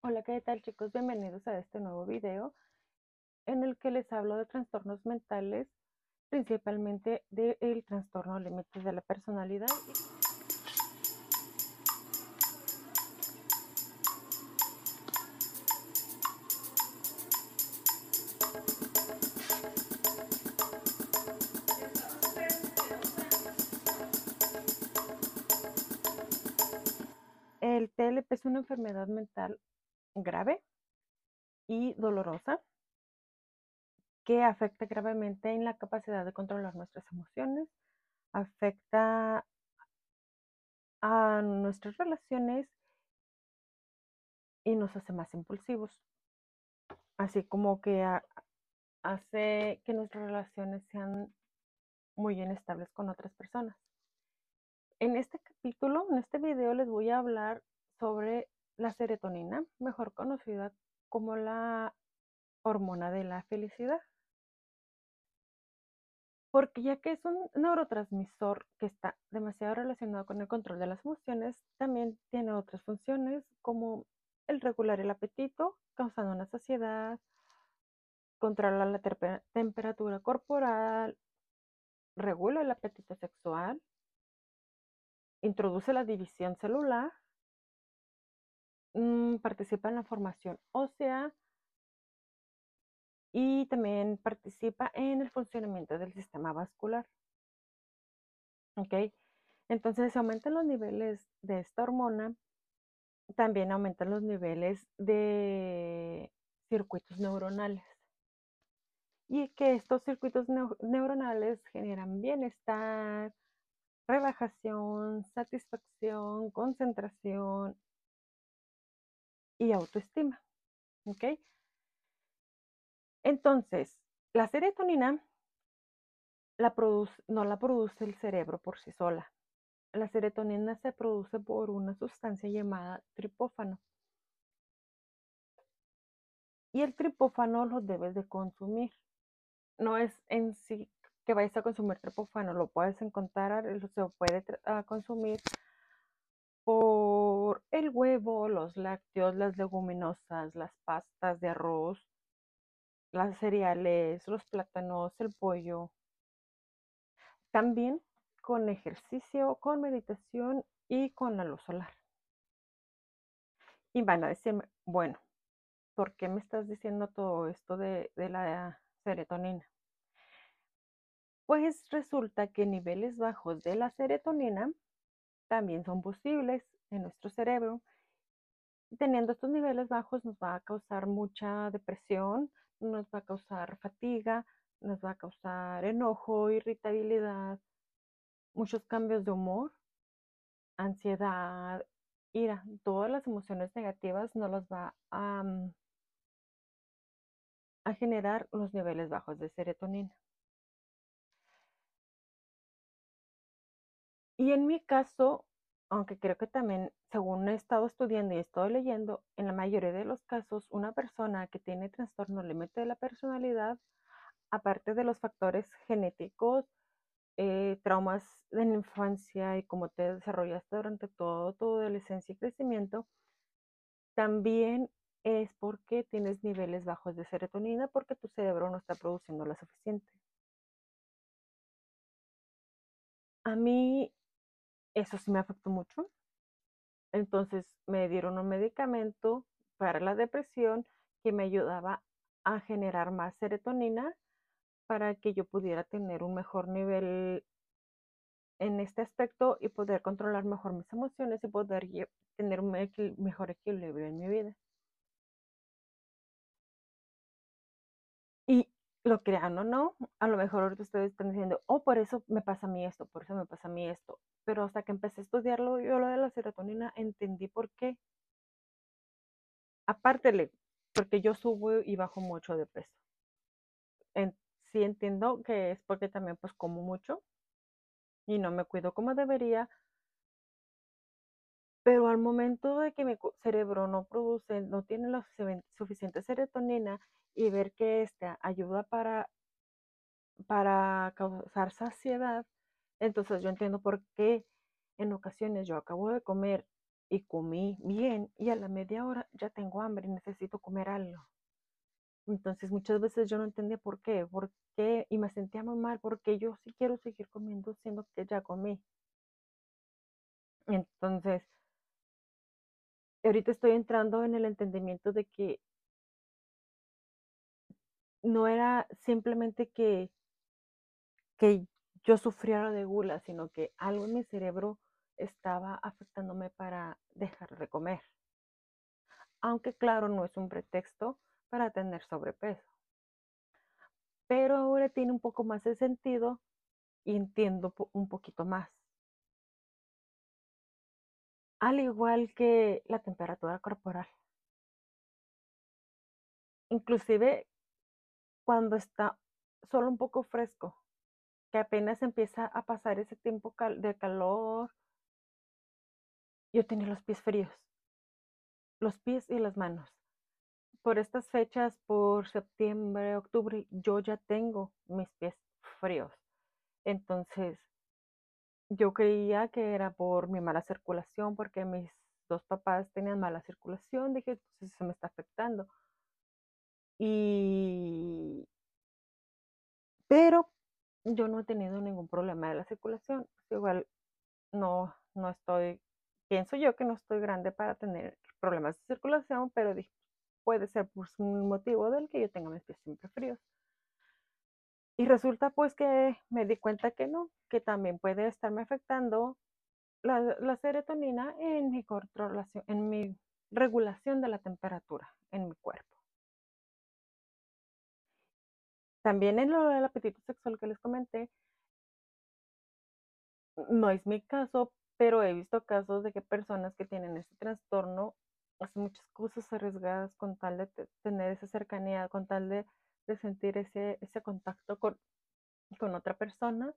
Hola, ¿qué tal chicos? Bienvenidos a este nuevo video en el que les hablo de trastornos mentales, principalmente del trastorno límite de la personalidad. El TLP es una enfermedad mental grave y dolorosa que afecta gravemente en la capacidad de controlar nuestras emociones, afecta a nuestras relaciones y nos hace más impulsivos, así como que hace que nuestras relaciones sean muy inestables con otras personas. En este capítulo, en este video, les voy a hablar sobre la serotonina, mejor conocida como la hormona de la felicidad. Porque ya que es un neurotransmisor que está demasiado relacionado con el control de las emociones, también tiene otras funciones como el regular el apetito, causando una saciedad, controla la temperatura corporal, regula el apetito sexual, introduce la división celular, mm, participa en la formación ósea y también participa en el funcionamiento del sistema vascular. ¿Ok? Entonces, si aumentan los niveles de esta hormona, también aumentan los niveles de circuitos neuronales. Y que estos circuitos neuronales generan bienestar, relajación, satisfacción, concentración y autoestima. ¿Ok? Entonces, la serotonina no la produce el cerebro por sí sola. La serotonina se produce por una sustancia llamada tripófano. Y el tripófano lo debes de consumir. No es en sí que vayas a consumir tripófano, lo puedes encontrar, se puede ah, consumir el huevo, los lácteos, las leguminosas, las pastas de arroz, las cereales, los plátanos, el pollo. También con ejercicio, con meditación y con la luz solar. Y van a decirme, bueno, ¿por qué me estás diciendo todo esto de la serotonina? Pues resulta que niveles bajos de la serotonina también son posibles en nuestro cerebro. Teniendo estos niveles bajos nos va a causar mucha depresión, nos va a causar fatiga, nos va a causar enojo, irritabilidad, muchos cambios de humor, ansiedad, ira, todas las emociones negativas nos las va a, mm, a generar los niveles bajos de serotonina. Y en mi caso, aunque creo que también, según he estado estudiando y he estado leyendo, en la mayoría de los casos, una persona que tiene trastorno límite de la personalidad, aparte de los factores genéticos, eh, traumas de la infancia y cómo te desarrollaste durante todo tu adolescencia y crecimiento, también es porque tienes niveles bajos de serotonina porque tu cerebro no está produciendo lo suficiente. A mí eso sí me afectó mucho. Entonces me dieron un medicamento para la depresión que me ayudaba a generar más serotonina para que yo pudiera tener un mejor nivel en este aspecto y poder controlar mejor mis emociones y poder tener un mejor equilibrio en mi vida. Lo crean o no, a lo mejor ahorita ustedes están diciendo, oh, por eso me pasa a mí esto, por eso me pasa a mí esto pero hasta que empecé a estudiarlo, yo lo de la serotonina, entendí por qué. Aparte, porque yo subo y bajo mucho de peso. sí entiendo que es porque también pues como mucho y no me cuido como debería, pero al momento de que mi cerebro no produce, no tiene la suficiente serotonina y ver que esta ayuda para, para causar saciedad, entonces yo entiendo por qué en ocasiones yo acabo de comer y comí bien y a la media hora ya tengo hambre y necesito comer algo. Entonces muchas veces yo no entendía por qué, por qué y me sentía muy mal porque yo sí quiero seguir comiendo siendo que ya comí. Entonces, ahorita estoy entrando en el entendimiento de que no era simplemente que, que yo sufriera de gula, sino que algo en mi cerebro estaba afectándome para dejar de comer. Aunque claro, no es un pretexto para tener sobrepeso. Pero ahora tiene un poco más de sentido y entiendo un poquito más. Al igual que la temperatura corporal. Inclusive cuando está solo un poco fresco, que apenas empieza a pasar ese tiempo de calor, yo tenía los pies fríos, los pies y las manos. Por estas fechas, por septiembre, octubre, yo ya tengo mis pies fríos. Entonces, yo creía que era por mi mala circulación, porque mis dos papás tenían mala circulación. Dije, entonces se me está afectando. Y... Pero yo no he tenido ningún problema de la circulación. Igual no, no estoy, pienso yo que no estoy grande para tener problemas de circulación, pero puede ser por un motivo del que yo tenga mis pies siempre fríos. Y resulta pues que me di cuenta que no, que también puede estarme afectando la, serotonina en mi controlación, en mi regulación de la temperatura en mi cuerpo. También en lo del apetito sexual que les comenté, no es mi caso, pero he visto casos de que personas que tienen este trastorno hacen muchas cosas arriesgadas con tal de tener esa cercanía, con tal de, sentir ese, ese contacto con, con otra persona,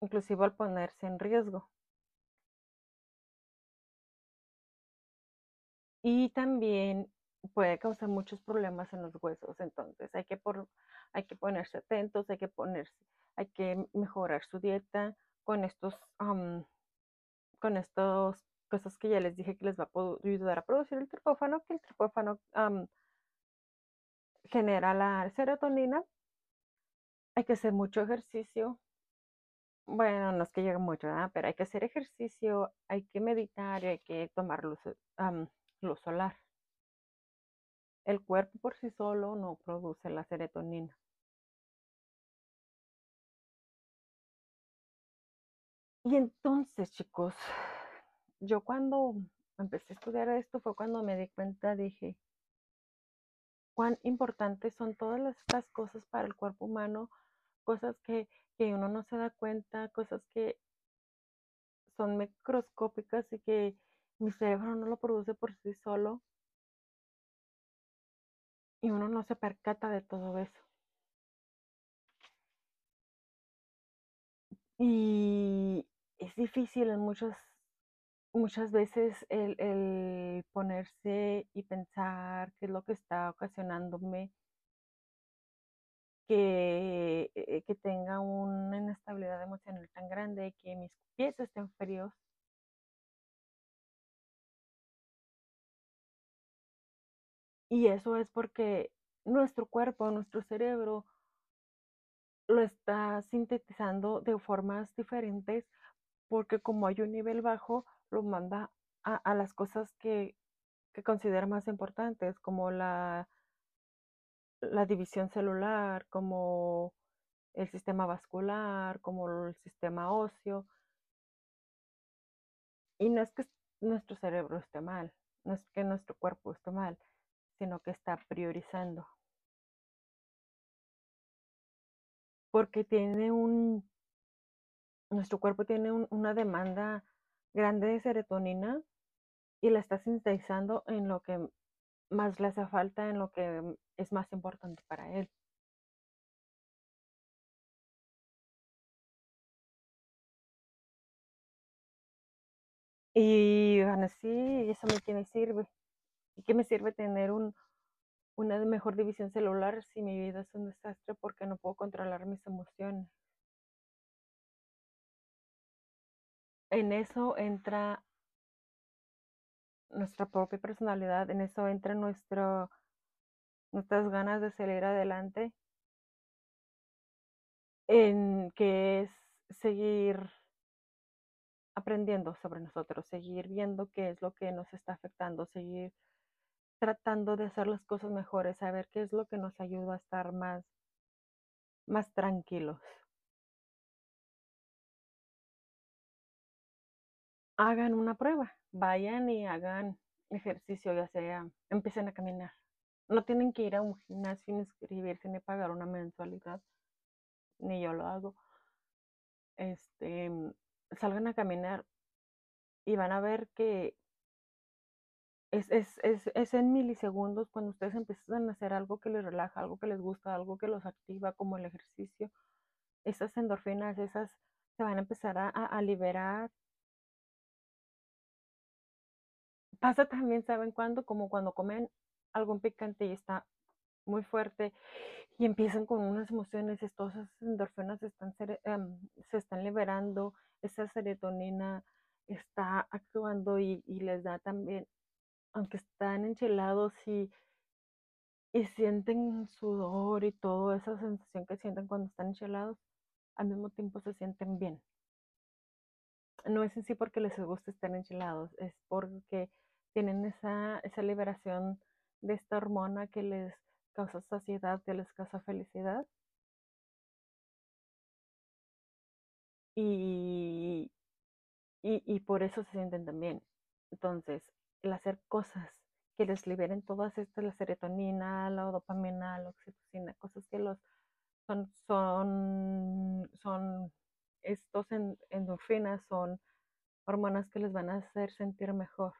inclusive al ponerse en riesgo. Y también puede causar muchos problemas en los huesos. Entonces hay que, por, hay que ponerse atentos, hay que ponerse, hay que mejorar su dieta con estos, con estas cosas que ya les dije que les va a ayudar a producir el tripófano, que el tripófano genera la serotonina. Hay que hacer mucho ejercicio. Bueno, no es que llegue mucho, pero hay que hacer ejercicio, hay que meditar y hay que tomar luz, luz solar. El cuerpo por sí solo no produce la serotonina. Y entonces, chicos, yo cuando empecé a estudiar esto fue cuando me di cuenta, dije, cuán importantes son todas estas cosas para el cuerpo humano, cosas que, que uno no se da cuenta, cosas que son microscópicas y que mi cerebro no lo produce por sí solo y uno no se percata de todo eso. Y es difícil en muchas, muchas veces el, ponerse y pensar qué es lo que está ocasionándome que, eh, que tenga una inestabilidad emocional tan grande, que mis pies estén fríos. Y eso es porque nuestro cuerpo, nuestro cerebro lo está sintetizando de formas diferentes porque como hay un nivel bajo, lo manda a, las cosas que, que, considera más importantes, como la, la división celular, como el sistema vascular, como el sistema óseo. Y no es que nuestro cerebro esté mal, no es que nuestro cuerpo esté mal, sino que está priorizando. Porque tiene un, nuestro cuerpo tiene una demanda grande de serotonina y la está sintetizando en lo que más le hace falta, en lo que es más importante para él. Y así, eso me tiene sirve. ¿Y qué me sirve tener un, una mejor división celular si mi vida es un desastre porque no puedo controlar mis emociones? En eso entra nuestra propia personalidad, en eso entra nuestro, nuestras ganas de salir adelante, en que es seguir aprendiendo sobre nosotros, seguir viendo qué es lo que nos está afectando, seguir tratando de hacer las cosas mejores, saber qué es lo que nos ayuda a estar más, más tranquilos. Hagan una prueba, vayan y hagan ejercicio, ya sea, empiecen a caminar. No tienen que ir a un gimnasio, ni inscribirse, ni pagar una mensualidad, ni yo lo hago. Este, salgan a caminar y van a ver que es, es, es, es, en milisegundos cuando ustedes empiezan a hacer algo que les relaja, algo que les gusta, algo que los activa, como el ejercicio. Esas endorfinas, esas se van a empezar a, a liberar. Pasa también, ¿saben cuándo? Como cuando comen algo picante y está muy fuerte y empiezan con unas emociones, esas endorfinas están, em, se están liberando, esa serotonina está actuando y, y les da también aunque están enchilados y, y sienten sudor y toda esa sensación que sienten cuando están enchilados, al mismo tiempo se sienten bien. No es en sí porque les gusta estar enchilados, es porque tienen esa, esa liberación de esta hormona que les causa saciedad, que les causa felicidad. Y, y, y por eso se sienten también. Entonces, el hacer cosas que les liberen todas estas, la serotonina, la dopamina, la oxitocina, cosas que los son, son, son estos endorfinas, son hormonas que les van a hacer sentir mejor.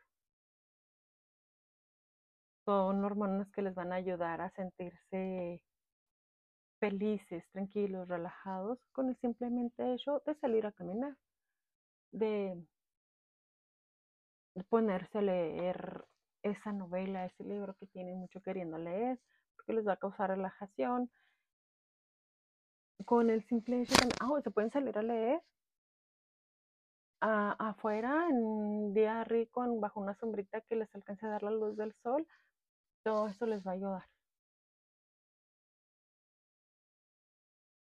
Son hormonas que les van a ayudar a sentirse felices, tranquilos, relajados con el simplemente hecho de salir a caminar, de ponerse a leer esa novela, ese libro que tienen mucho queriendo leer, porque les va a causar relajación. Con el simple hecho de, oh, se pueden salir a leer afuera en un día rico, bajo una sombrita que les alcance a dar la luz del sol, todo eso les va a ayudar.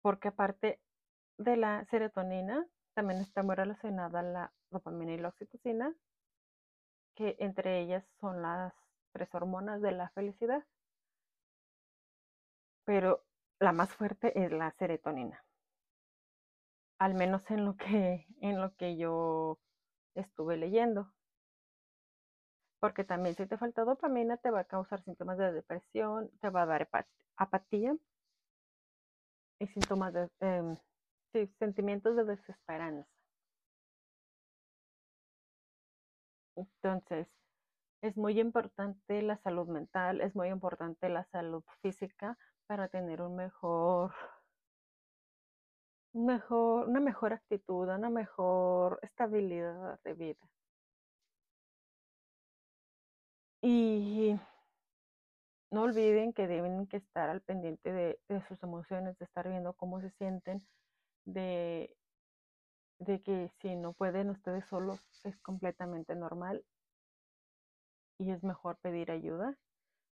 Porque aparte de la serotonina, también está muy relacionada la dopamina y la oxitocina, que entre ellas son las tres hormonas de la felicidad. Pero la más fuerte es la serotonina. Al menos en lo que, en lo que yo estuve leyendo. Porque también si te falta dopamina te va a causar síntomas de depresión, te va a dar apatía y síntomas de em, sentimientos de desesperanza. Entonces, es muy importante la salud mental, es muy importante la salud física para tener un mejor, mejor, una mejor actitud, una mejor estabilidad de vida. Y no olviden que deben que estar al pendiente de, sus emociones, de estar viendo cómo se sienten, de de que si no pueden ustedes solos es completamente normal y es mejor pedir ayuda.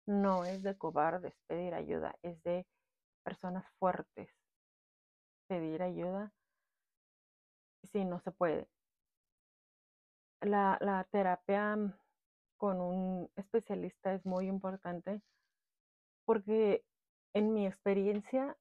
No es de cobardes pedir ayuda, es de personas fuertes pedir ayuda si no se puede. La, la terapia con un especialista es muy importante porque en mi experiencia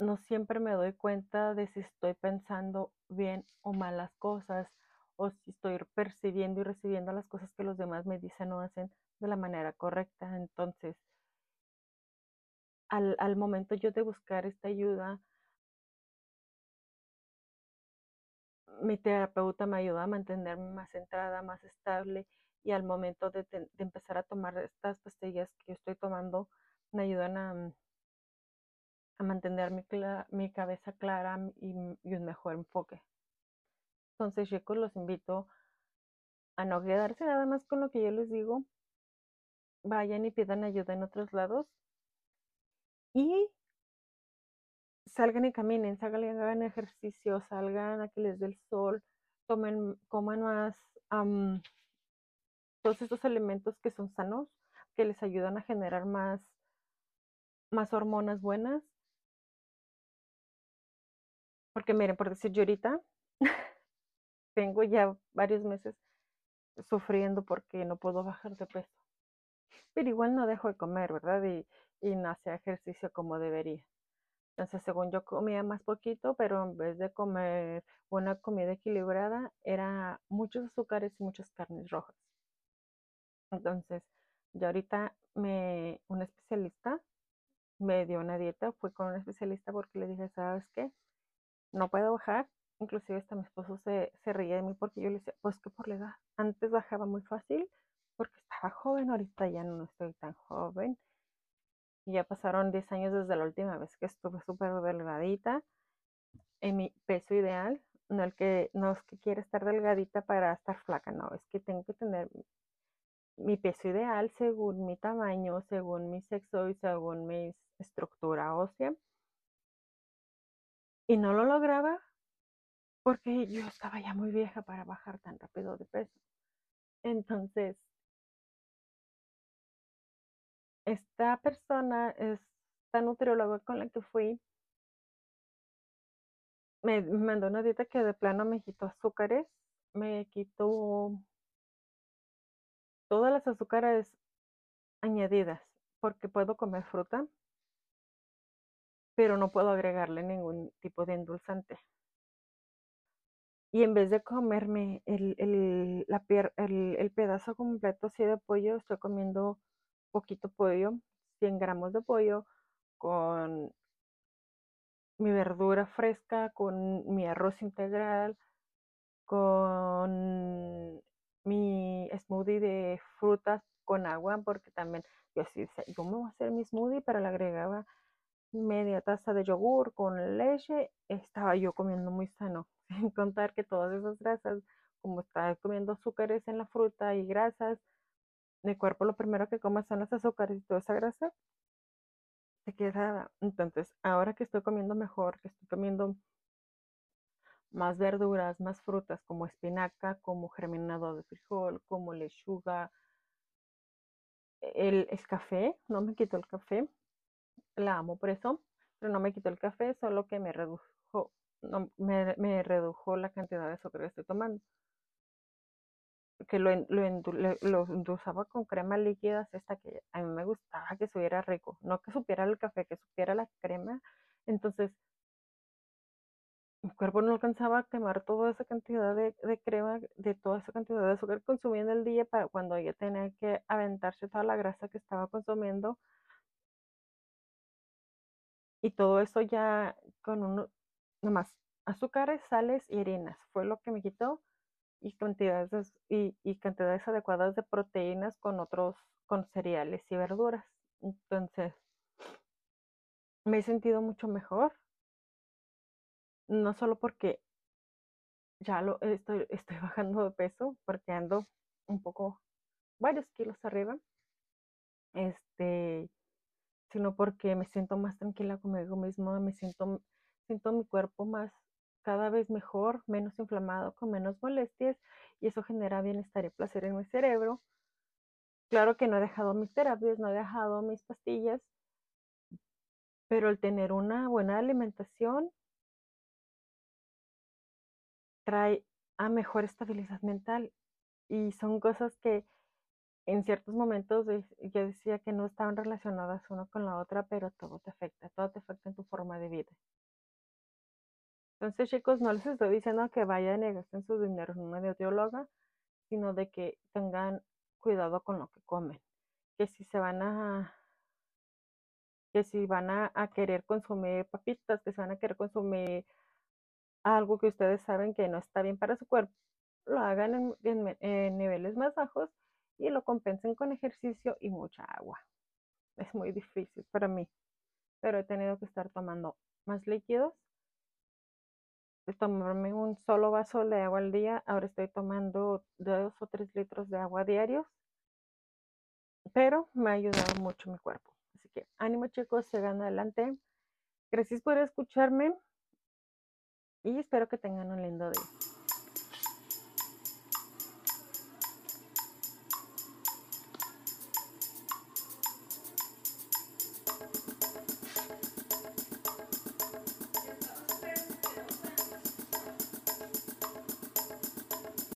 no siempre me doy cuenta de si estoy pensando bien o mal las cosas o si estoy percibiendo y recibiendo las cosas que los demás me dicen o hacen de la manera correcta. Entonces, al, al momento yo de buscar esta ayuda, mi terapeuta me ayuda a mantenerme más centrada, más estable y al momento de, empezar a tomar estas pastillas que yo estoy tomando, me ayudan a a mantener mi, mi cabeza clara y, un mejor enfoque. Entonces, chicos, los invito a no quedarse nada más con lo que yo les digo. Vayan y pidan ayuda en otros lados. Y salgan y caminen, salgan y hagan ejercicio, salgan a que les dé el sol, tomen, coman más todos estos alimentos que son sanos, que les ayudan a generar más, más hormonas buenas. Porque miren, por decir yo ahorita, tengo ya varios meses sufriendo porque no puedo bajar de peso. Pero igual no dejo de comer, ¿verdad? Y, y no hacía ejercicio como debería. Entonces, según yo comía más poquito, pero en vez de comer una comida equilibrada, era muchos azúcares y muchas carnes rojas. Entonces, yo ahorita me, un especialista me dio una dieta, fui con un especialista porque le dije, ¿sabes qué? No puedo bajar. Inclusive hasta mi esposo se, se reía de mí porque yo le decía, pues que por la edad. Antes bajaba muy fácil porque estaba joven, ahorita ya no estoy tan joven ya pasaron 10 años desde la última vez que estuve súper delgadita en mi peso ideal. No, el que, no es que quiera estar delgadita para estar flaca, no, es que tengo que tener mi peso ideal según mi tamaño, según mi sexo y según mi estructura ósea. Y no lo lograba porque yo estaba ya muy vieja para bajar tan rápido de peso. Entonces, esta persona, esta nutrióloga con la que fui, me mandó una dieta que de plano me quitó azúcares, me quitó todas las azúcares añadidas, porque puedo comer fruta, pero no puedo agregarle ningún tipo de endulzante. Y en vez de comerme el, el, la el, el pedazo completo así de pollo, estoy comiendo poquito pollo, 100 gramos de pollo con mi verdura fresca, con mi arroz integral, con mi smoothie de frutas con agua, porque también yo así yo me voy a hacer mi smoothie, pero le agregaba media taza de yogur con leche, estaba yo comiendo muy sano, sin contar que todas esas grasas, como estaba comiendo azúcares en la fruta y grasas, mi cuerpo lo primero que come son las azúcares y toda esa grasa se queda. Entonces, ahora que estoy comiendo mejor, que estoy comiendo más verduras, más frutas como espinaca, como germinado de frijol, como lechuga, el, café, no me quito el café, la amo por eso, pero no me quito el café, solo que me redujo, no, me, me redujo la cantidad de azúcar que estoy tomando que lo, lo, lo, endulzaba con crema líquida, esta que a mí me gustaba que supiera rico, no que supiera el café, que supiera la crema. Entonces, mi cuerpo no alcanzaba a quemar toda esa cantidad de, de crema, de toda esa cantidad de azúcar en el día para cuando ella tenía que aventarse toda la grasa que estaba consumiendo. Y todo eso ya con uno, nomás azúcares, sales y harinas, fue lo que me quitó y cantidades, y, y cantidades adecuadas de proteínas con otros, con cereales y verduras. Entonces, me he sentido mucho mejor. No solo porque ya lo estoy, estoy bajando de peso, porque ando un poco, varios kilos arriba. Este, sino porque me siento más tranquila conmigo misma, me siento, siento mi cuerpo más cada vez mejor, menos inflamado, con menos molestias y eso genera bienestar y placer en mi cerebro. Claro que no he dejado mis terapias, no he dejado mis pastillas, pero el tener una buena alimentación trae a mejor estabilidad mental y son cosas que en ciertos momentos yo decía que no estaban relacionadas una con la otra, pero todo te afecta, todo te afecta en tu forma de vida. Entonces, chicos, no les estoy diciendo que vayan y gasten su dinero en una nutrióloga, sino de que tengan cuidado con lo que comen. Que si se van a que si van a, querer consumir papitas, que se van a querer consumir algo que ustedes saben que no está bien para su cuerpo, lo hagan en niveles más bajos y lo compensen con ejercicio y mucha agua. Es muy difícil para mí, pero he tenido que estar tomando más líquidos tomarme un solo vaso de agua al día. Ahora estoy tomando dos o tres litros de agua diarios. Pero me ha ayudado mucho mi cuerpo. Así que ánimo chicos, sigan adelante. Gracias por escucharme y espero que tengan un lindo día.